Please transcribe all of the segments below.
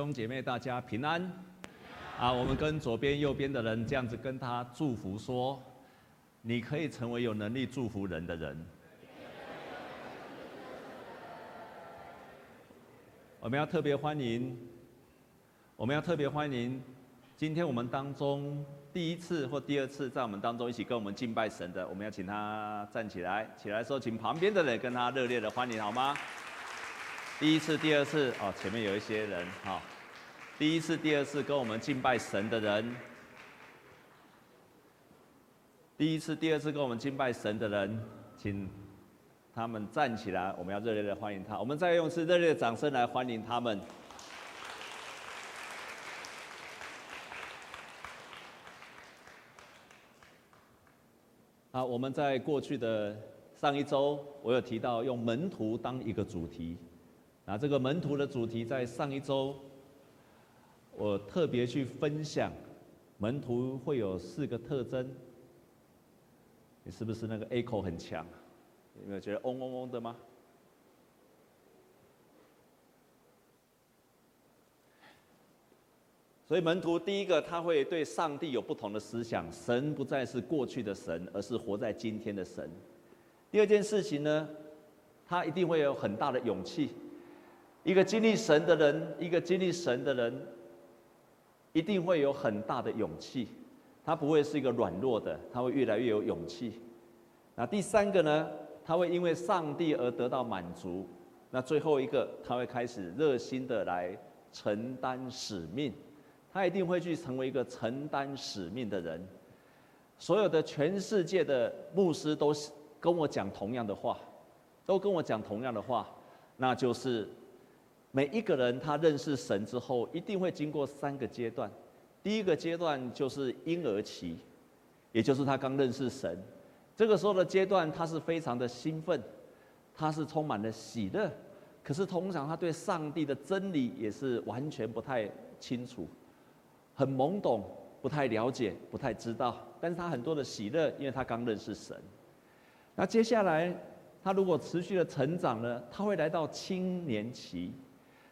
兄姐妹，大家平安。啊，我们跟左边、右边的人这样子跟他祝福说：你可以成为有能力祝福人的人。我们要特别欢迎，我们要特别欢迎，今天我们当中第一次或第二次在我们当中一起跟我们敬拜神的，我们要请他站起来，起来说，请旁边的人跟他热烈的欢迎，好吗？第一次、第二次，哦，前面有一些人，哈，第一次、第二次跟我们敬拜神的人，第一次、第二次跟我们敬拜神的人，请他们站起来，我们要热烈的欢迎他。我们再用一次热烈的掌声来欢迎他们。好，我们在过去的上一周，我有提到用门徒当一个主题。那这个门徒的主题在上一周，我特别去分享，门徒会有四个特征。你是不是那个 echo 很强？有没有觉得嗡嗡嗡的吗？所以门徒第一个，他会对上帝有不同的思想，神不再是过去的神，而是活在今天的神。第二件事情呢，他一定会有很大的勇气。一个经历神的人，一个经历神的人，一定会有很大的勇气。他不会是一个软弱的，他会越来越有勇气。那第三个呢？他会因为上帝而得到满足。那最后一个，他会开始热心的来承担使命。他一定会去成为一个承担使命的人。所有的全世界的牧师都是跟我讲同样的话，都跟我讲同样的话，那就是。每一个人他认识神之后，一定会经过三个阶段。第一个阶段就是婴儿期，也就是他刚认识神。这个时候的阶段，他是非常的兴奋，他是充满了喜乐。可是通常他对上帝的真理也是完全不太清楚，很懵懂，不太了解，不太知道。但是他很多的喜乐，因为他刚认识神。那接下来，他如果持续的成长呢，他会来到青年期。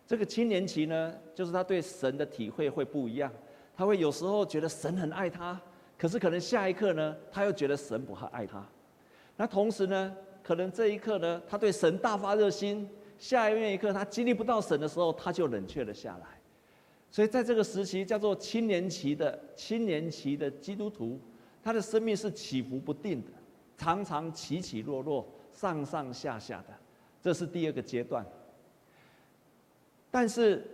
这个青年期呢，就是他对神的体会会不一样。他会有时候觉得神很爱他，可是可能下一刻呢，他又觉得神不太爱他。那同时呢，可能这一刻呢，他对神大发热心，下一面一刻他经历不到神的时候，他就冷却了下来。所以在这个时期叫做青年期的青年期的基督徒，他的生命是起伏不定的，常常起起落落，上上下下的。这是第二个阶段。但是，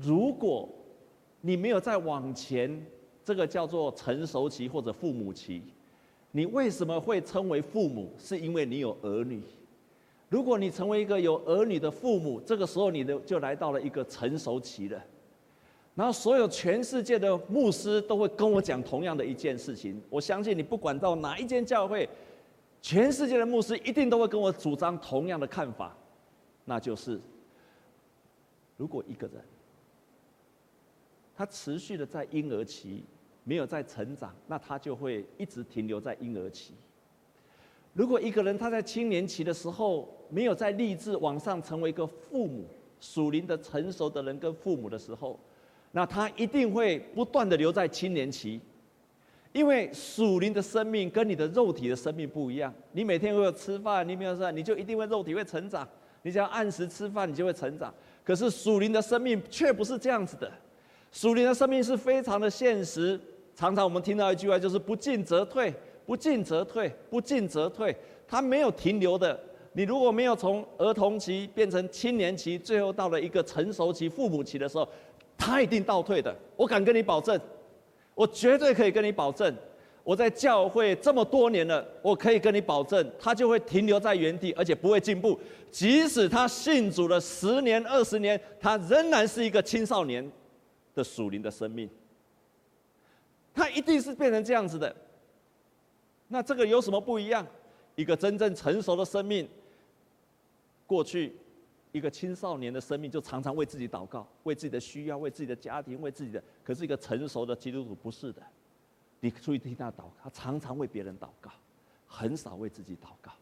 如果你没有再往前，这个叫做成熟期或者父母期，你为什么会称为父母？是因为你有儿女。如果你成为一个有儿女的父母，这个时候你的就来到了一个成熟期了。然后，所有全世界的牧师都会跟我讲同样的一件事情。我相信你不管到哪一间教会，全世界的牧师一定都会跟我主张同样的看法，那就是。如果一个人，他持续的在婴儿期没有在成长，那他就会一直停留在婴儿期。如果一个人他在青年期的时候没有在立志往上成为一个父母、属灵的成熟的人跟父母的时候，那他一定会不断的留在青年期，因为属灵的生命跟你的肉体的生命不一样。你每天会有吃饭，你没有吃，你就一定会肉体会成长。你只要按时吃饭，你就会成长。可是属灵的生命却不是这样子的，属灵的生命是非常的现实。常常我们听到一句话，就是“不进则退，不进则退，不进则退”。它没有停留的。你如果没有从儿童期变成青年期，最后到了一个成熟期、父母期的时候，它一定倒退的。我敢跟你保证，我绝对可以跟你保证。我在教会这么多年了，我可以跟你保证，他就会停留在原地，而且不会进步。即使他信主了十年、二十年，他仍然是一个青少年的属灵的生命。他一定是变成这样子的。那这个有什么不一样？一个真正成熟的生命，过去一个青少年的生命就常常为自己祷告，为自己的需要，为自己的家庭，为自己的。可是一个成熟的基督徒不是的。你注意听他祷告，他常常为别人祷告，很少为自己祷告。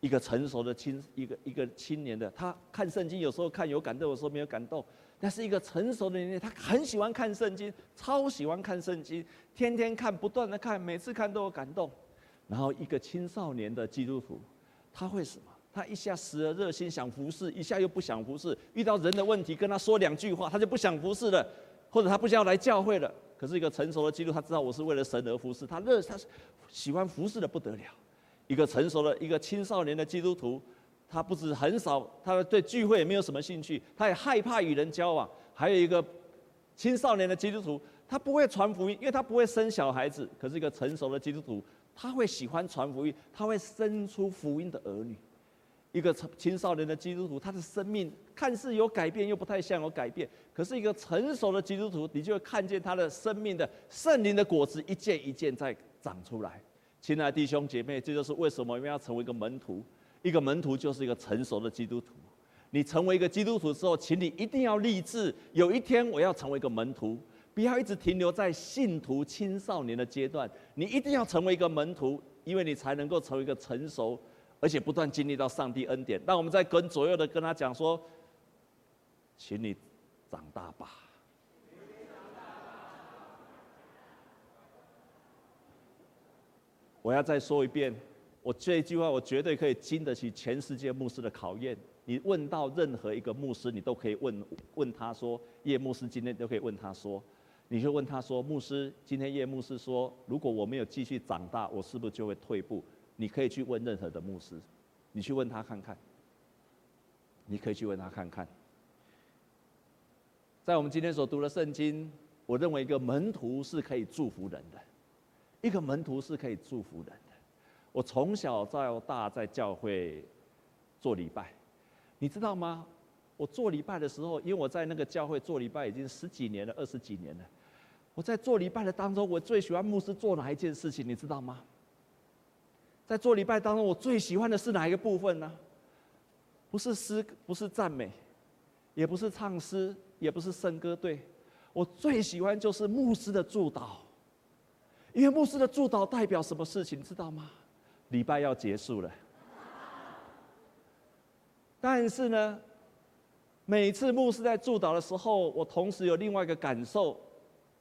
一个成熟的青，一个一个青年的，他看圣经有时候看有感动，有时候没有感动。但是一个成熟的年龄，他很喜欢看圣经，超喜欢看圣经，天天看，不断的看，每次看都有感动。然后一个青少年的基督徒，他会什么？他一下时而热心想服侍，一下又不想服侍。遇到人的问题，跟他说两句话，他就不想服侍了，或者他不想要来教会了。可是一个成熟的基督，他知道我是为了神而服侍，他热，他是喜欢服侍的不得了。一个成熟的一个青少年的基督徒，他不止很少，他对聚会也没有什么兴趣，他也害怕与人交往。还有一个青少年的基督徒，他不会传福音，因为他不会生小孩子。可是一个成熟的基督徒，他会喜欢传福音，他会生出福音的儿女。一个成青少年的基督徒，他的生命看似有改变，又不太像有改变。可是一个成熟的基督徒，你就会看见他的生命的圣灵的果子一件一件在长出来。亲爱的弟兄姐妹，这就是为什么我们要成为一个门徒。一个门徒就是一个成熟的基督徒。你成为一个基督徒之后，请你一定要立志，有一天我要成为一个门徒，不要一直停留在信徒青少年的阶段。你一定要成为一个门徒，因为你才能够成为一个成熟，而且不断经历到上帝恩典。那我们在跟左右的跟他讲说，请你长大吧。我要再说一遍，我这一句话我绝对可以经得起全世界牧师的考验。你问到任何一个牧师，你都可以问问他说：“叶牧师今天都可以问他说，你就问他说，牧师今天叶牧师说，如果我没有继续长大，我是不是就会退步？”你可以去问任何的牧师，你去问他看看。你可以去问他看看。在我们今天所读的圣经，我认为一个门徒是可以祝福人的。一个门徒是可以祝福人的。我从小到大在教会做礼拜，你知道吗？我做礼拜的时候，因为我在那个教会做礼拜已经十几年了，二十几年了。我在做礼拜的当中，我最喜欢牧师做哪一件事情？你知道吗？在做礼拜当中，我最喜欢的是哪一个部分呢？不是诗，不是赞美，也不是唱诗，也不是圣歌队。我最喜欢就是牧师的祝祷。因为牧师的祝祷代表什么事情，知道吗？礼拜要结束了。但是呢，每次牧师在祝祷的时候，我同时有另外一个感受，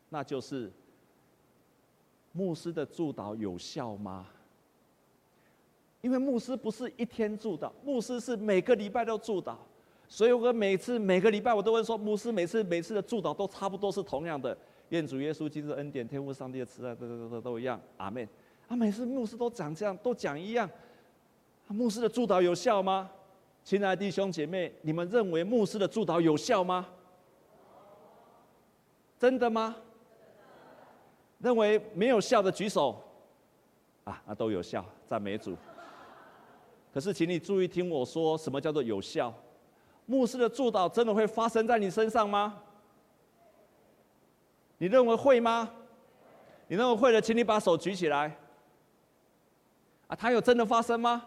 那就是牧师的祝祷有效吗？因为牧师不是一天祝祷，牧师是每个礼拜都祝祷，所以我每次每个礼拜我都会说，牧师每次每次的祝祷都差不多是同样的。愿主耶稣基督的恩典、天父上帝的慈爱，都都都都一样，阿门。啊，每次牧师都讲这样，都讲一样。啊牧师的祝祷有效吗？亲爱的弟兄姐妹，你们认为牧师的祝祷有效吗？真的吗？认为没有效的举手。啊，那都有效，赞美主。可是，请你注意听我说，什么叫做有效？牧师的祝祷真的会发生在你身上吗？你认为会吗？你认为会的，请你把手举起来。啊，它有真的发生吗？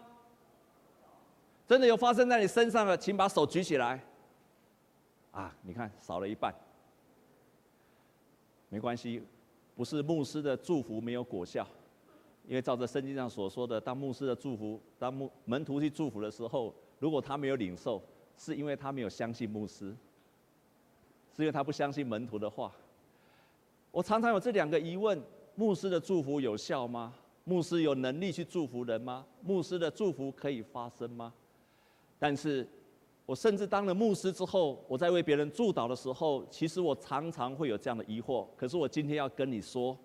真的有发生在你身上的，请把手举起来。啊，你看少了一半。没关系，不是牧师的祝福没有果效，因为照着圣经上所说的，当牧师的祝福，当牧门徒去祝福的时候，如果他没有领受，是因为他没有相信牧师，是因为他不相信门徒的话。我常常有这两个疑问：牧师的祝福有效吗？牧师有能力去祝福人吗？牧师的祝福可以发生吗？但是，我甚至当了牧师之后，我在为别人祝祷的时候，其实我常常会有这样的疑惑。可是我今天要跟你说，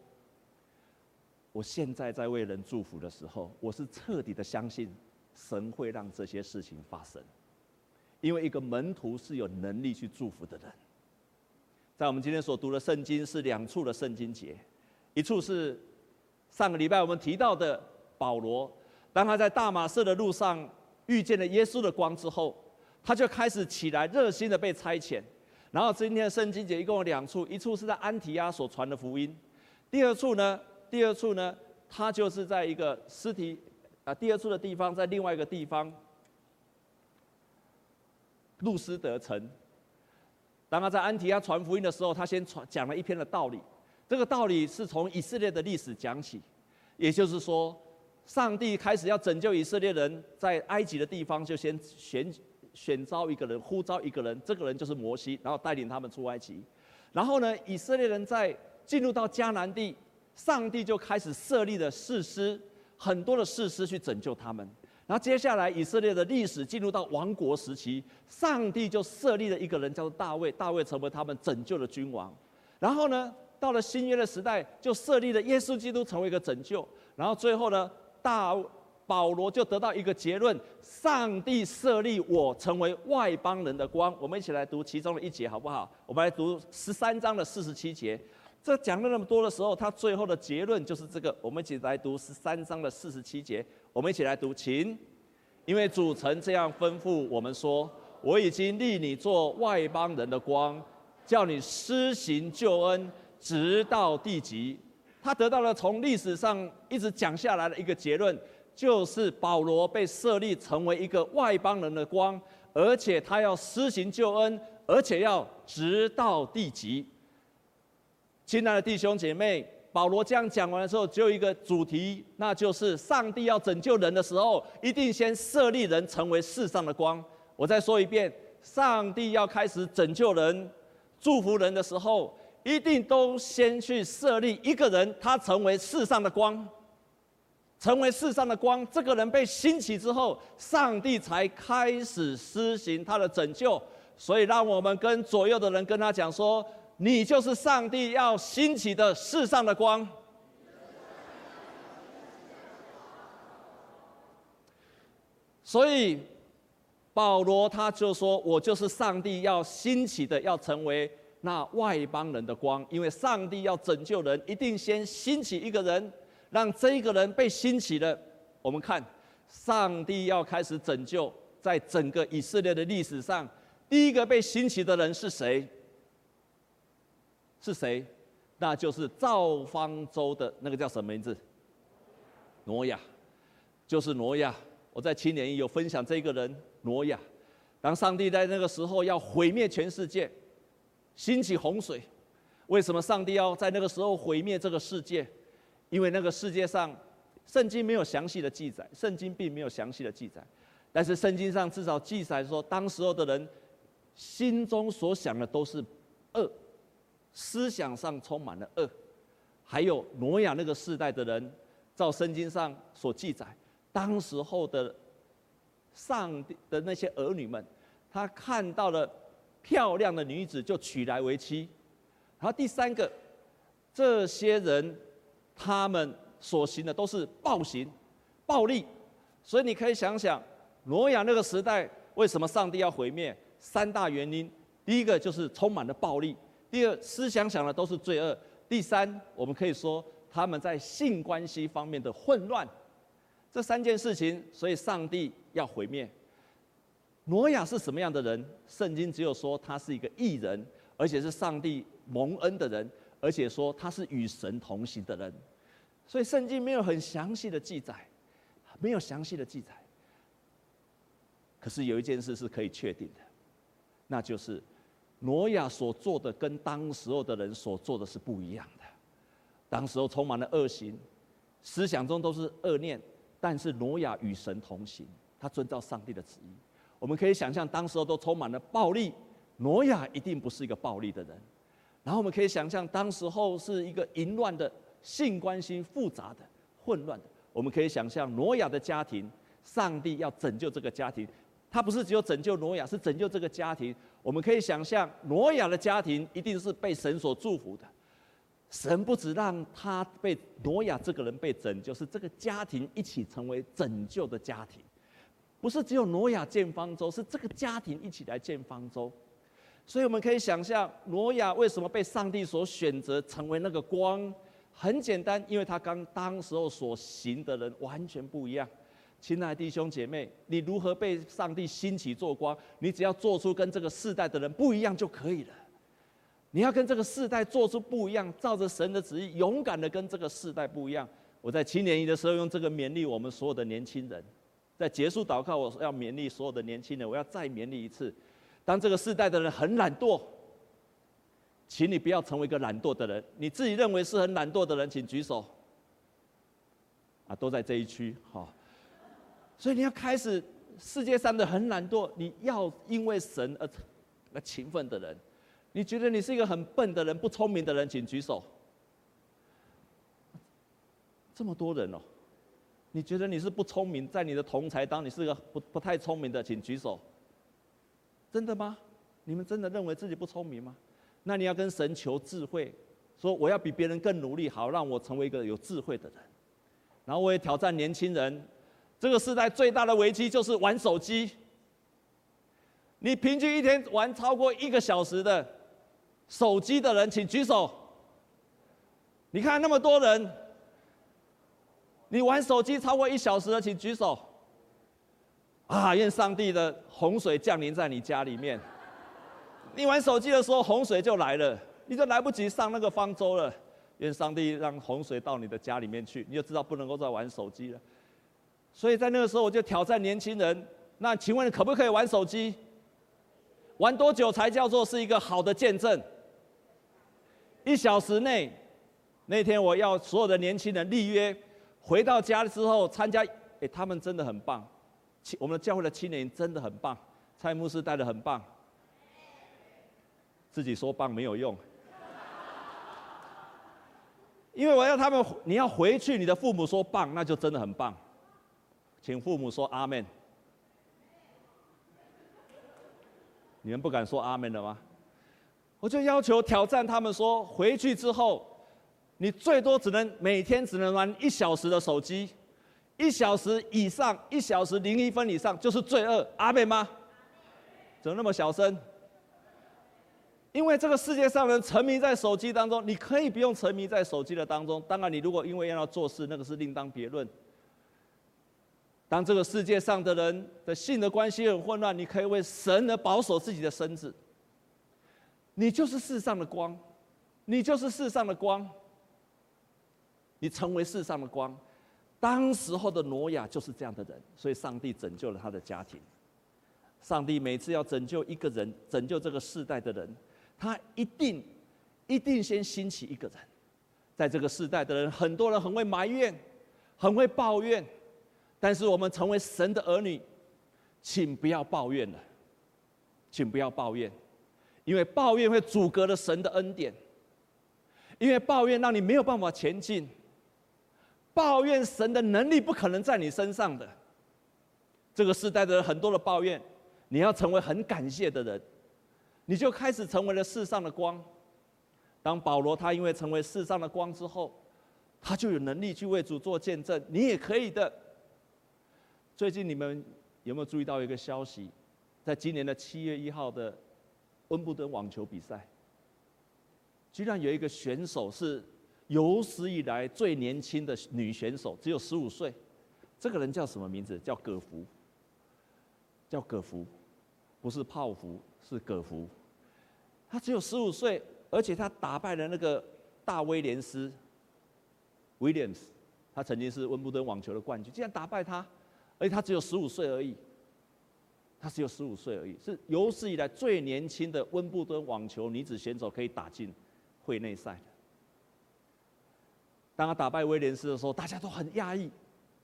我现在在为人祝福的时候，我是彻底的相信神会让这些事情发生，因为一个门徒是有能力去祝福的人。在我们今天所读的圣经是两处的圣经节，一处是上个礼拜我们提到的保罗，当他在大马士的路上遇见了耶稣的光之后，他就开始起来热心的被差遣。然后今天的圣经节一共有两处，一处是在安提阿所传的福音，第二处呢，第二处呢，他就是在一个尸体啊，第二处的地方在另外一个地方，路斯德城。当他在安提亚传福音的时候，他先传讲了一篇的道理。这个道理是从以色列的历史讲起，也就是说，上帝开始要拯救以色列人，在埃及的地方就先选选招一个人，呼召一个人，这个人就是摩西，然后带领他们出埃及。然后呢，以色列人在进入到迦南地，上帝就开始设立了士师，很多的士师去拯救他们。然后接下来，以色列的历史进入到亡国时期，上帝就设立了一个人，叫做大卫，大卫成为他们拯救的君王。然后呢，到了新约的时代，就设立了耶稣基督成为一个拯救。然后最后呢，大保罗就得到一个结论：上帝设立我成为外邦人的光。我们一起来读其中的一节，好不好？我们来读十三章的四十七节。这讲了那么多的时候，他最后的结论就是这个。我们一起来读十三章的四十七节。我们一起来读，请，因为主曾这样吩咐我们说：“我已经立你做外邦人的光，叫你施行救恩，直到地极。”他得到了从历史上一直讲下来的一个结论。就是保罗被设立成为一个外邦人的光，而且他要施行救恩，而且要直到地极。亲爱的弟兄姐妹，保罗这样讲完的时候，只有一个主题，那就是上帝要拯救人的时候，一定先设立人成为世上的光。我再说一遍，上帝要开始拯救人、祝福人的时候，一定都先去设立一个人，他成为世上的光。成为世上的光，这个人被兴起之后，上帝才开始施行他的拯救。所以，让我们跟左右的人跟他讲说：“你就是上帝要兴起的世上的光。”所以，保罗他就说：“我就是上帝要兴起的，要成为那外邦人的光。因为上帝要拯救人，一定先兴起一个人。”让这一个人被兴起了，我们看，上帝要开始拯救，在整个以色列的历史上，第一个被兴起的人是谁？是谁？那就是造方舟的那个叫什么名字？挪亚，就是挪亚。我在青年有分享这个人挪亚。当上帝在那个时候要毁灭全世界，兴起洪水，为什么上帝要在那个时候毁灭这个世界？因为那个世界上，圣经没有详细的记载，圣经并没有详细的记载，但是圣经上至少记载说，当时候的人心中所想的都是恶，思想上充满了恶。还有挪亚那个世代的人，照圣经上所记载，当时候的上帝的那些儿女们，他看到了漂亮的女子就娶来为妻。然后第三个，这些人。他们所行的都是暴行、暴力，所以你可以想想，挪亚那个时代为什么上帝要毁灭？三大原因：第一个就是充满了暴力；第二，思想想的都是罪恶；第三，我们可以说他们在性关系方面的混乱。这三件事情，所以上帝要毁灭。挪亚是什么样的人？圣经只有说他是一个义人，而且是上帝蒙恩的人。而且说他是与神同行的人，所以圣经没有很详细的记载，没有详细的记载。可是有一件事是可以确定的，那就是挪亚所做的跟当时候的人所做的是不一样的。当时候充满了恶行，思想中都是恶念，但是挪亚与神同行，他遵照上帝的旨意。我们可以想象，当时候都充满了暴力，挪亚一定不是一个暴力的人。然后我们可以想象，当时候是一个淫乱的性关系复杂的、混乱的。我们可以想象挪亚的家庭，上帝要拯救这个家庭，他不是只有拯救挪亚，是拯救这个家庭。我们可以想象，挪亚的家庭一定是被神所祝福的。神不只让他被挪亚这个人被拯救，是这个家庭一起成为拯救的家庭，不是只有挪亚建方舟，是这个家庭一起来建方舟。所以我们可以想象，挪亚为什么被上帝所选择成为那个光？很简单，因为他跟当时候所行的人完全不一样。亲爱的弟兄姐妹，你如何被上帝兴起做光？你只要做出跟这个世代的人不一样就可以了。你要跟这个世代做出不一样，照着神的旨意，勇敢的跟这个世代不一样。我在青年营的时候，用这个勉励我们所有的年轻人。在结束祷告，我要勉励所有的年轻人，我要再勉励一次。当这个世代的人很懒惰，请你不要成为一个懒惰的人。你自己认为是很懒惰的人，请举手。啊，都在这一区，好。所以你要开始世界上的很懒惰，你要因为神而而勤奋的人，你觉得你是一个很笨的人、不聪明的人，请举手。这么多人哦，你觉得你是不聪明，在你的同才当你是个不不太聪明的，请举手。真的吗？你们真的认为自己不聪明吗？那你要跟神求智慧，说我要比别人更努力，好让我成为一个有智慧的人。然后我也挑战年轻人，这个时代最大的危机就是玩手机。你平均一天玩超过一个小时的手机的人，请举手。你看那么多人。你玩手机超过一小时的，请举手。啊，愿上帝的洪水降临在你家里面。你玩手机的时候，洪水就来了，你就来不及上那个方舟了。愿上帝让洪水到你的家里面去，你就知道不能够再玩手机了。所以在那个时候，我就挑战年轻人：那请问可不可以玩手机？玩多久才叫做是一个好的见证？一小时内，那天我要所有的年轻人立约。回到家之后参加，哎，他们真的很棒，我们的教会的青年真的很棒，蔡牧师带的很棒，自己说棒没有用，因为我要他们，你要回去，你的父母说棒，那就真的很棒，请父母说阿门。你们不敢说阿门了吗？我就要求挑战他们说，回去之后。你最多只能每天只能玩一小时的手机，一小时以上，一小时零一分以上就是罪恶，阿门吗？怎么那么小声？因为这个世界上人沉迷在手机当中，你可以不用沉迷在手机的当中。当然，你如果因为要做事，那个是另当别论。当这个世界上的人的性的关系很混乱，你可以为神而保守自己的身子。你就是世上的光，你就是世上的光。你成为世上的光，当时候的挪亚就是这样的人，所以上帝拯救了他的家庭。上帝每次要拯救一个人，拯救这个世代的人，他一定一定先兴起一个人。在这个世代的人，很多人很会埋怨，很会抱怨，但是我们成为神的儿女，请不要抱怨了，请不要抱怨，因为抱怨会阻隔了神的恩典，因为抱怨让你没有办法前进。抱怨神的能力不可能在你身上的，这个时代的人很多的抱怨，你要成为很感谢的人，你就开始成为了世上的光。当保罗他因为成为世上的光之后，他就有能力去为主做见证。你也可以的。最近你们有没有注意到一个消息？在今年的七月一号的温布顿网球比赛，居然有一个选手是。有史以来最年轻的女选手，只有十五岁。这个人叫什么名字？叫葛福。叫葛福，不是泡芙，是葛福。他只有十五岁，而且他打败了那个大威廉斯 （Williams）。他曾经是温布顿网球的冠军，竟然打败他，而且他只有十五岁而已。他只有十五岁而已，是有史以来最年轻的温布顿网球女子选手，可以打进会内赛的。当他打败威廉斯的时候，大家都很讶异。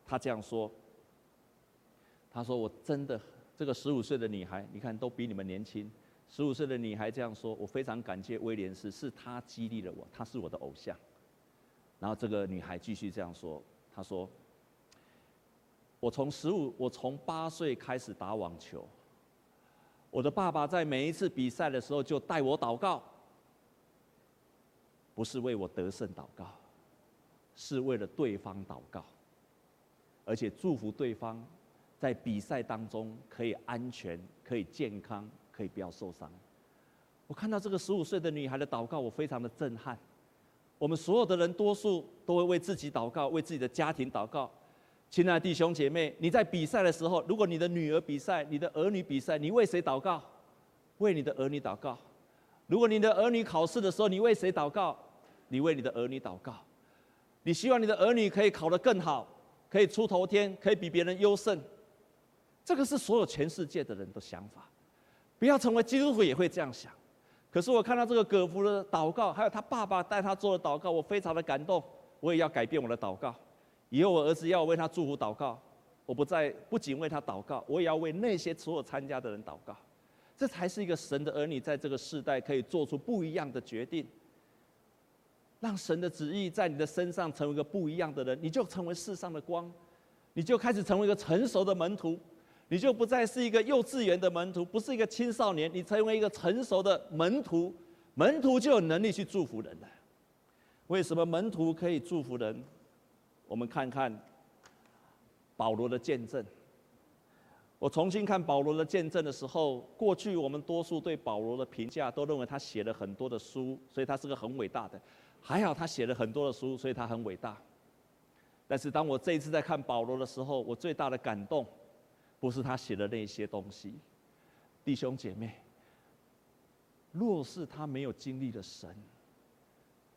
他这样说：“他说我真的这个十五岁的女孩，你看都比你们年轻。十五岁的女孩这样说，我非常感谢威廉斯，是他激励了我，他是我的偶像。”然后这个女孩继续这样说：“她说，我从十五，我从八岁开始打网球。我的爸爸在每一次比赛的时候就带我祷告，不是为我得胜祷告。”是为了对方祷告，而且祝福对方在比赛当中可以安全、可以健康、可以不要受伤。我看到这个十五岁的女孩的祷告，我非常的震撼。我们所有的人多数都会为自己祷告，为自己的家庭祷告。亲爱的弟兄姐妹，你在比赛的时候，如果你的女儿比赛、你的儿女比赛，你为谁祷告？为你的儿女祷告。如果你的儿女考试的时候，你为谁祷告？你为你的儿女祷告。你希望你的儿女可以考得更好，可以出头天，可以比别人优胜。这个是所有全世界的人的想法。不要成为基督徒也会这样想。可是我看到这个葛福的祷告，还有他爸爸带他做的祷告，我非常的感动。我也要改变我的祷告。以后我儿子要为他祝福祷告，我不再不仅为他祷告，我也要为那些所有参加的人祷告。这才是一个神的儿女在这个世代可以做出不一样的决定，让神的旨意在你的身上成为一个不一样的人，你就成为世上的光，你就开始成为一个成熟的门徒，你就不再是一个幼稚园的门徒，不是一个青少年，你成为一个成熟的门徒，门徒就有能力去祝福人了。为什么门徒可以祝福人？我们看看保罗的见证。我重新看保罗的见证的时候，过去我们多数对保罗的评价都认为他写了很多的书，所以他是个很伟大的。还好他写了很多的书，所以他很伟大。但是当我这一次在看保罗的时候，我最大的感动，不是他写的那些东西。弟兄姐妹，若是他没有经历了神，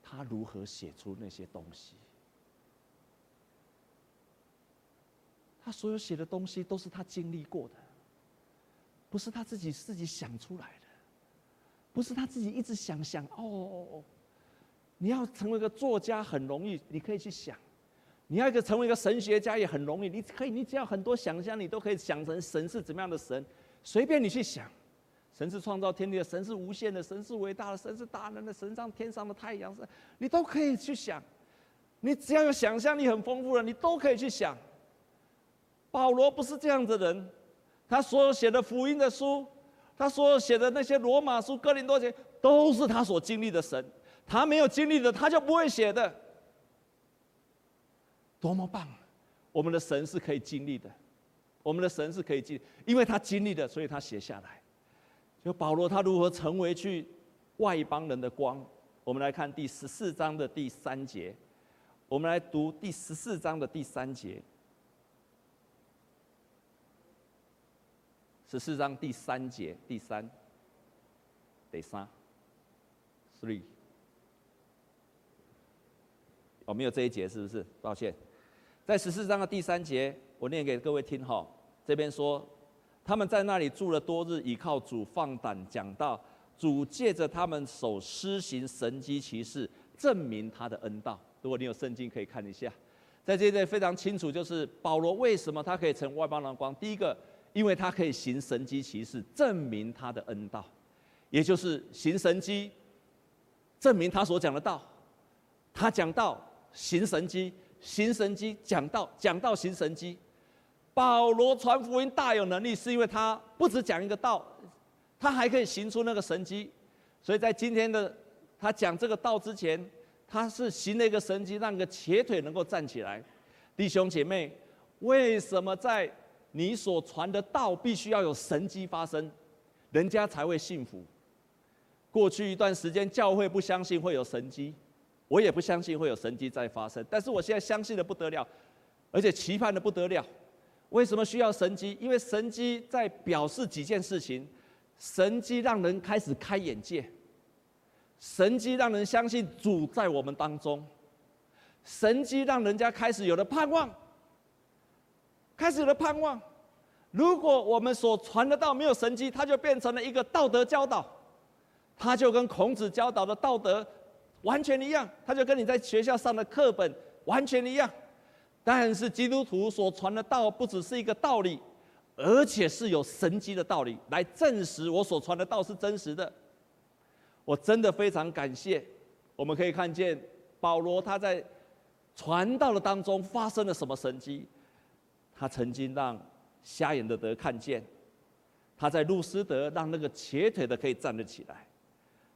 他如何写出那些东西？他所有写的东西都是他经历过的，不是他自己自己想出来的，不是他自己一直想想哦。你要成为一个作家很容易，你可以去想；你要一个成为一个神学家也很容易，你可以，你只要很多想象，你都可以想成神是怎么样的神，随便你去想。神是创造天地的，神是无限的，神是伟大的，神是大能的，神像天上的太阳，神你都可以去想。你只要有想象力很丰富的，你都可以去想。保罗不是这样的人，他所有写的福音的书，他所有写的那些罗马书、哥林多前，都是他所经历的神。他没有经历的，他就不会写的。多么棒！我们的神是可以经历的，我们的神是可以经，因为他经历的，所以他写下来。就保罗他如何成为去外邦人的光？我们来看第十四章的第三节，我们来读第十四章的第三节。十四章第三节，第三，第三，three，哦，没有这一节是不是？抱歉，在十四章的第三节，我念给各位听哈。这边说，他们在那里住了多日，倚靠主放胆讲道，主借着他们手施行神迹奇事，证明他的恩道。如果你有圣经，可以看一下，在这里非常清楚，就是保罗为什么他可以成外邦人光。第一个。因为他可以行神迹奇事，证明他的恩道，也就是行神迹，证明他所讲的道。他讲道，行神迹，行神迹，讲道，讲道，行神迹。保罗传福音大有能力，是因为他不只讲一个道，他还可以行出那个神迹。所以在今天的他讲这个道之前，他是行了一个神迹，让个瘸腿能够站起来。弟兄姐妹，为什么在？你所传的道必须要有神迹发生，人家才会信服。过去一段时间，教会不相信会有神迹，我也不相信会有神迹在发生。但是我现在相信的不得了，而且期盼的不得了。为什么需要神迹？因为神迹在表示几件事情：神迹让人开始开眼界，神迹让人相信主在我们当中，神迹让人家开始有了盼望。开始了盼望。如果我们所传的道没有神迹，它就变成了一个道德教导，它就跟孔子教导的道德完全一样，它就跟你在学校上的课本完全一样。但是基督徒所传的道不只是一个道理，而且是有神迹的道理来证实我所传的道是真实的。我真的非常感谢，我们可以看见保罗他在传道的当中发生了什么神迹。他曾经让瞎眼的得看见，他在路斯德让那个瘸腿的可以站得起来，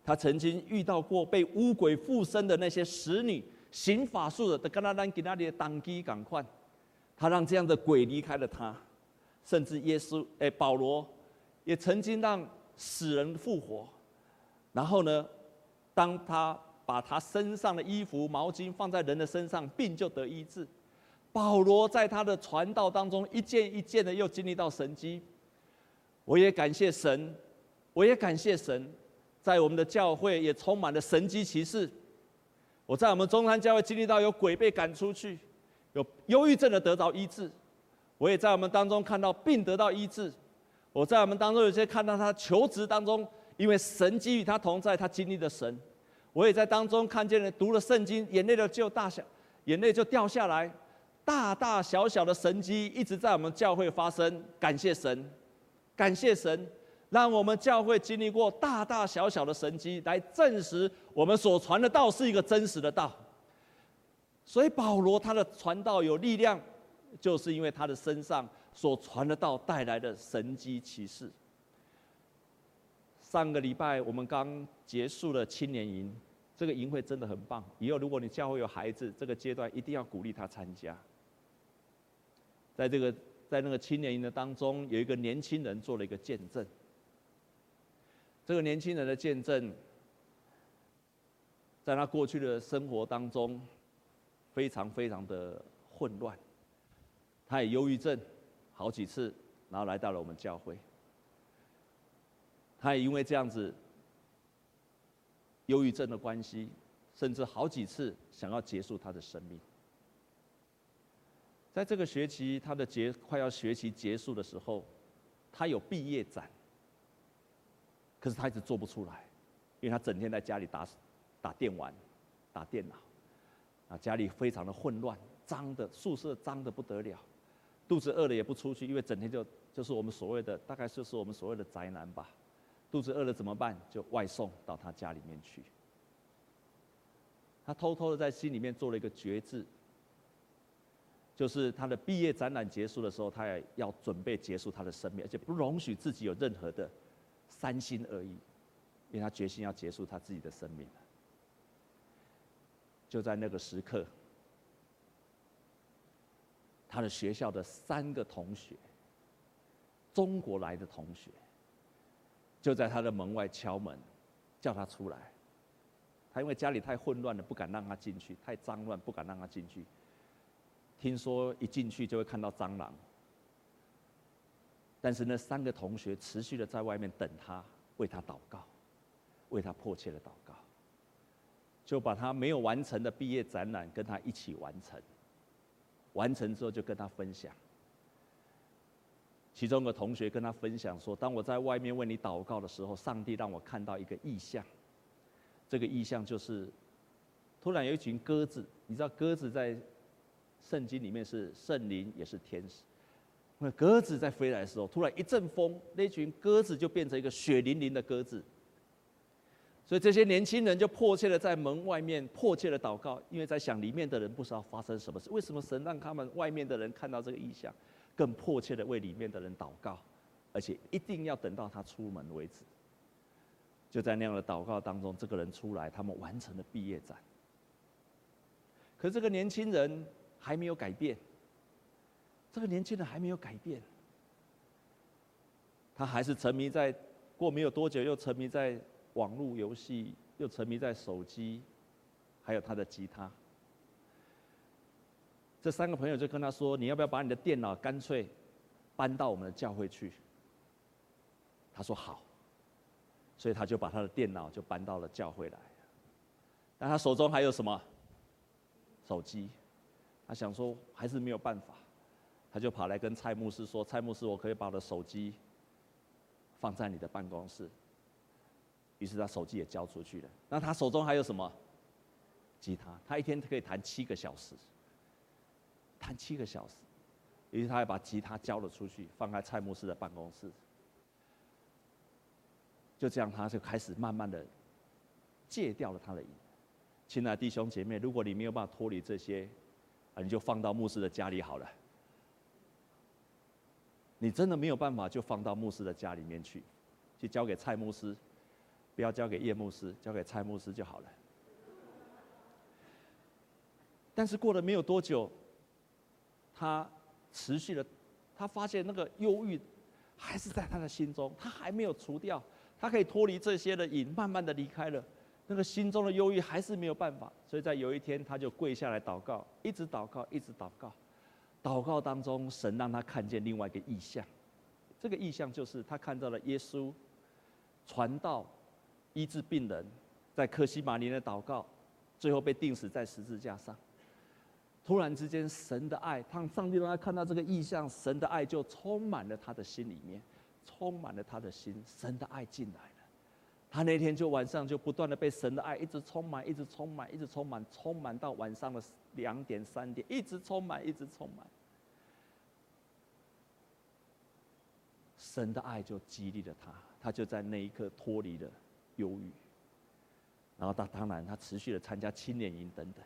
他曾经遇到过被污鬼附身的那些使女行法术的，跟他让给那里的当机赶快，他让这样的鬼离开了他，甚至耶稣诶保罗也曾经让死人复活，然后呢，当他把他身上的衣服毛巾放在人的身上，病就得医治。保罗在他的传道当中，一件一件的又经历到神迹。我也感谢神，我也感谢神，在我们的教会也充满了神迹奇事。我在我们中山教会经历到有鬼被赶出去，有忧郁症的得到医治。我也在我们当中看到病得到医治。我在我们当中有些看到他求职当中，因为神迹与他同在，他经历的神。我也在当中看见了读了圣经，眼泪的就大小，眼泪就掉下来。大大小小的神迹一直在我们教会发生，感谢神，感谢神，让我们教会经历过大大小小的神迹，来证实我们所传的道是一个真实的道。所以保罗他的传道有力量，就是因为他的身上所传的道带来的神迹奇事。上个礼拜我们刚结束了青年营，这个营会真的很棒。以后如果你教会有孩子，这个阶段一定要鼓励他参加。在这个在那个青年营的当中，有一个年轻人做了一个见证。这个年轻人的见证，在他过去的生活当中，非常非常的混乱。他也忧郁症好几次，然后来到了我们教会。他也因为这样子，忧郁症的关系，甚至好几次想要结束他的生命。在这个学期，他的结快要学期结束的时候，他有毕业展，可是他一直做不出来，因为他整天在家里打打电玩、打电脑，啊，家里非常的混乱，脏的宿舍脏的不得了，肚子饿了也不出去，因为整天就就是我们所谓的，大概就是我们所谓的宅男吧。肚子饿了怎么办？就外送到他家里面去。他偷偷的在心里面做了一个决志，就是他的毕业展览结束的时候，他也要准备结束他的生命，而且不容许自己有任何的三心二意，因为他决心要结束他自己的生命。就在那个时刻，他的学校的三个同学，中国来的同学。就在他的门外敲门，叫他出来。他因为家里太混乱了，不敢让他进去；太脏乱，不敢让他进去。听说一进去就会看到蟑螂。但是那三个同学持续的在外面等他，为他祷告，为他迫切的祷告，就把他没有完成的毕业展览跟他一起完成。完成之后就跟他分享。其中一个同学跟他分享说：“当我在外面为你祷告的时候，上帝让我看到一个异象。这个异象就是，突然有一群鸽子，你知道鸽子在圣经里面是圣灵，也是天使。那鸽子在飞来的时候，突然一阵风，那群鸽子就变成一个血淋淋的鸽子。所以这些年轻人就迫切的在门外面迫切的祷告，因为在想里面的人不知道发生什么事，为什么神让他们外面的人看到这个异象？”更迫切的为里面的人祷告，而且一定要等到他出门为止。就在那样的祷告当中，这个人出来，他们完成了毕业展。可这个年轻人还没有改变，这个年轻人还没有改变，他还是沉迷在，过没有多久又沉迷在网络游戏，又沉迷在手机，还有他的吉他。这三个朋友就跟他说：“你要不要把你的电脑干脆搬到我们的教会去？”他说：“好。”所以他就把他的电脑就搬到了教会来。但他手中还有什么？手机。他想说还是没有办法，他就跑来跟蔡牧师说：“蔡牧师，我可以把我的手机放在你的办公室。”于是他手机也交出去了。那他手中还有什么？吉他。他一天可以弹七个小时。弹七个小时，于是他还把吉他交了出去，放在蔡牧师的办公室。就这样，他就开始慢慢的戒掉了他的瘾。亲爱的弟兄姐妹，如果你没有办法脱离这些，啊，你就放到牧师的家里好了。你真的没有办法，就放到牧师的家里面去，去交给蔡牧师，不要交给叶牧师，交给蔡牧师就好了。但是过了没有多久。他持续的，他发现那个忧郁还是在他的心中，他还没有除掉。他可以脱离这些的瘾，慢慢的离开了，那个心中的忧郁还是没有办法。所以在有一天，他就跪下来祷告，一直祷告，一直祷告。祷告当中，神让他看见另外一个异象。这个异象就是他看到了耶稣传道、医治病人，在克西马尼的祷告，最后被钉死在十字架上。突然之间，神的爱，当上帝让他看到这个异象，神的爱就充满了他的心里面，充满了他的心，神的爱进来，他那天就晚上就不断的被神的爱一直充满，一直充满，一直充满，充满到晚上的两点三点，一直充满，一直充满。神的爱就激励了他，他就在那一刻脱离了忧郁。然后他当然他持续的参加青年营等等。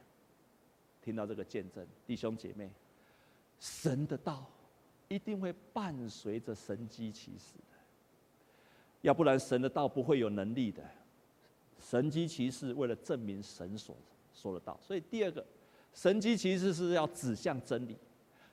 听到这个见证，弟兄姐妹，神的道一定会伴随着神迹奇事，要不然神的道不会有能力的。神迹奇事为了证明神所说的道，所以第二个，神迹奇事是要指向真理。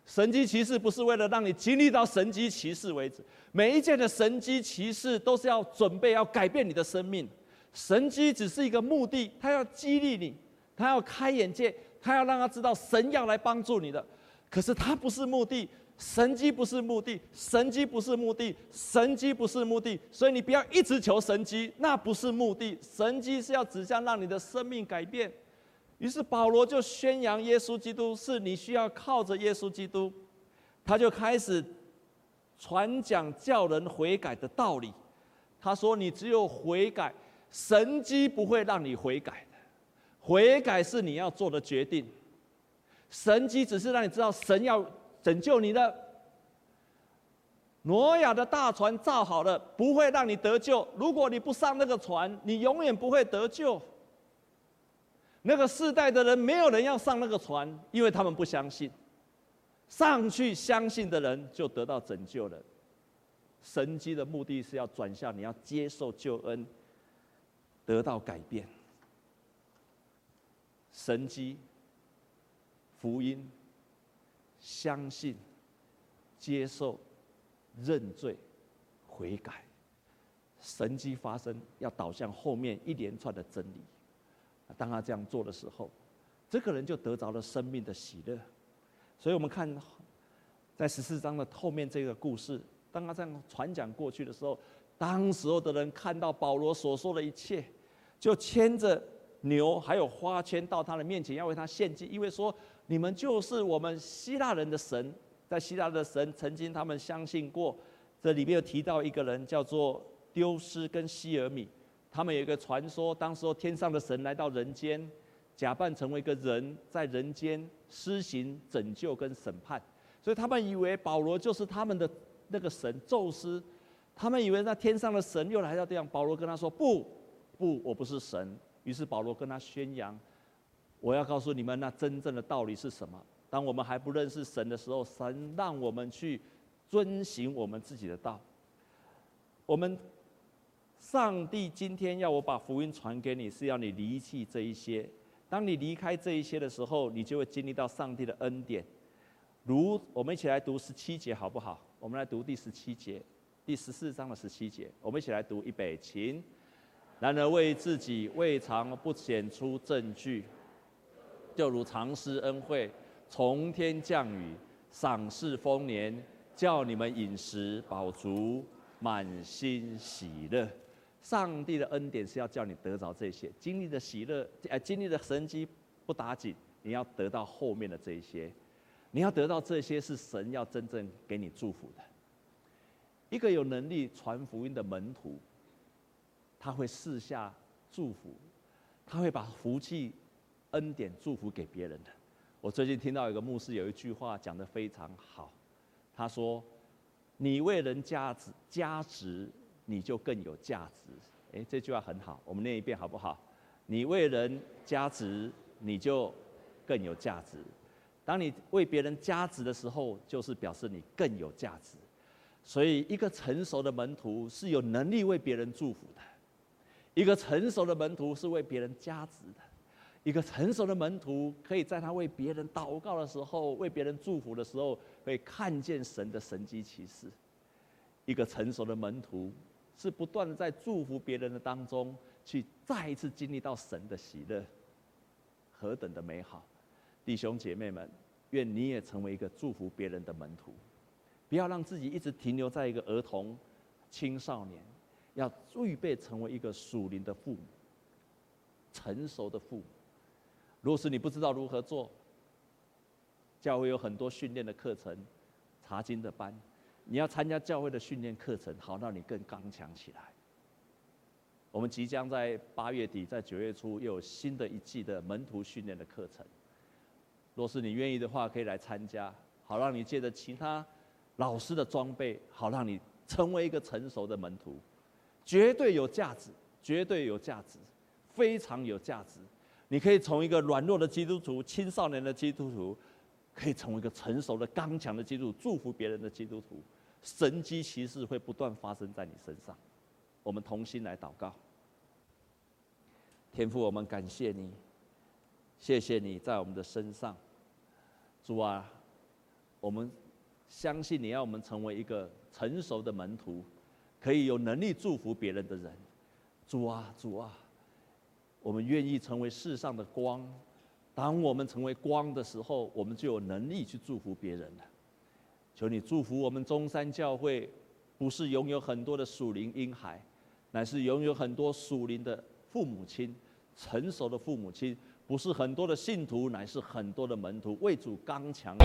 神迹奇事不是为了让你经历到神迹奇事为止，每一件的神迹奇事都是要准备要改变你的生命。神迹只是一个目的，他要激励你，他要开眼界。他要让他知道神要来帮助你的，可是他不是目的，神迹不是目的，神迹不是目的，神迹不是目的，所以你不要一直求神迹，那不是目的，神迹是要指向让你的生命改变。于是保罗就宣扬耶稣基督，是你需要靠着耶稣基督，他就开始传讲叫人悔改的道理。他说：“你只有悔改，神迹不会让你悔改。”悔改是你要做的决定，神迹只是让你知道神要拯救你的。挪亚的大船造好了，不会让你得救。如果你不上那个船，你永远不会得救。那个世代的人，没有人要上那个船，因为他们不相信。上去相信的人就得到拯救了。神迹的目的是要转向你要接受救恩，得到改变。神迹、福音、相信、接受、认罪、悔改，神迹发生要导向后面一连串的真理。当他这样做的时候，这个人就得着了生命的喜乐。所以我们看，在十四章的后面这个故事，当他这样传讲过去的时候，当时候的人看到保罗所说的一切，就牵着。牛还有花圈到他的面前，要为他献祭，因为说你们就是我们希腊人的神，在希腊的神曾经他们相信过。这里面有提到一个人叫做丢斯跟希尔米，他们有一个传说，当时候天上的神来到人间，假扮成为一个人，在人间施行拯救跟审判，所以他们以为保罗就是他们的那个神宙斯，他们以为那天上的神又来到这样，保罗跟他说不不，我不是神。于是保罗跟他宣扬：“我要告诉你们，那真正的道理是什么？当我们还不认识神的时候，神让我们去遵行我们自己的道。我们上帝今天要我把福音传给你，是要你离弃这一些。当你离开这一些的时候，你就会经历到上帝的恩典。如我们一起来读十七节，好不好？我们来读第十七节，第十四章的十七节。我们一起来读，预备，请。然而为自己未尝不显出证据，就如常施恩惠，从天降雨，赏赐丰年，叫你们饮食饱足，满心喜乐。上帝的恩典是要叫你得着这些，经历的喜乐，呃，经历的神迹不打紧，你要得到后面的这些，你要得到这些是神要真正给你祝福的。一个有能力传福音的门徒。他会四下祝福，他会把福气、恩典、祝福给别人的。我最近听到一个牧师有一句话讲得非常好，他说：“你为人加值，加值你就更有价值。”诶，这句话很好，我们念一遍好不好？你为人加值，你就更有价值。当你为别人加值的时候，就是表示你更有价值。所以，一个成熟的门徒是有能力为别人祝福的。一个成熟的门徒是为别人加值的，一个成熟的门徒可以在他为别人祷告的时候，为别人祝福的时候，会看见神的神迹奇事。一个成熟的门徒是不断的在祝福别人的当中，去再一次经历到神的喜乐，何等的美好！弟兄姐妹们，愿你也成为一个祝福别人的门徒，不要让自己一直停留在一个儿童、青少年。要预备成为一个属灵的父母，成熟的父母。若是你不知道如何做，教会有很多训练的课程、查经的班，你要参加教会的训练课程，好让你更刚强起来。我们即将在八月底，在九月初又有新的一季的门徒训练的课程。若是你愿意的话，可以来参加，好让你借着其他老师的装备，好让你成为一个成熟的门徒，绝对有价值，绝对有价值，非常有价值。你可以从一个软弱的基督徒、青少年的基督徒，可以成为一个成熟的、刚强的基督徒，祝福别人的基督徒。神迹奇事会不断发生在你身上。我们同心来祷告。天父，我们感谢你，谢谢你在我们的身上。主啊，我们相信你要我们成为一个成熟的门徒，可以有能力祝福别人的人。主啊，主啊，我们愿意成为世上的光。当我们成为光的时候，我们就有能力去祝福别人了。求你祝福我们中山教会，不是拥有很多的属灵婴孩，乃是拥有很多属灵的父母亲，成熟的父母亲，不是很多的信徒，乃是很多的门徒，为主刚强。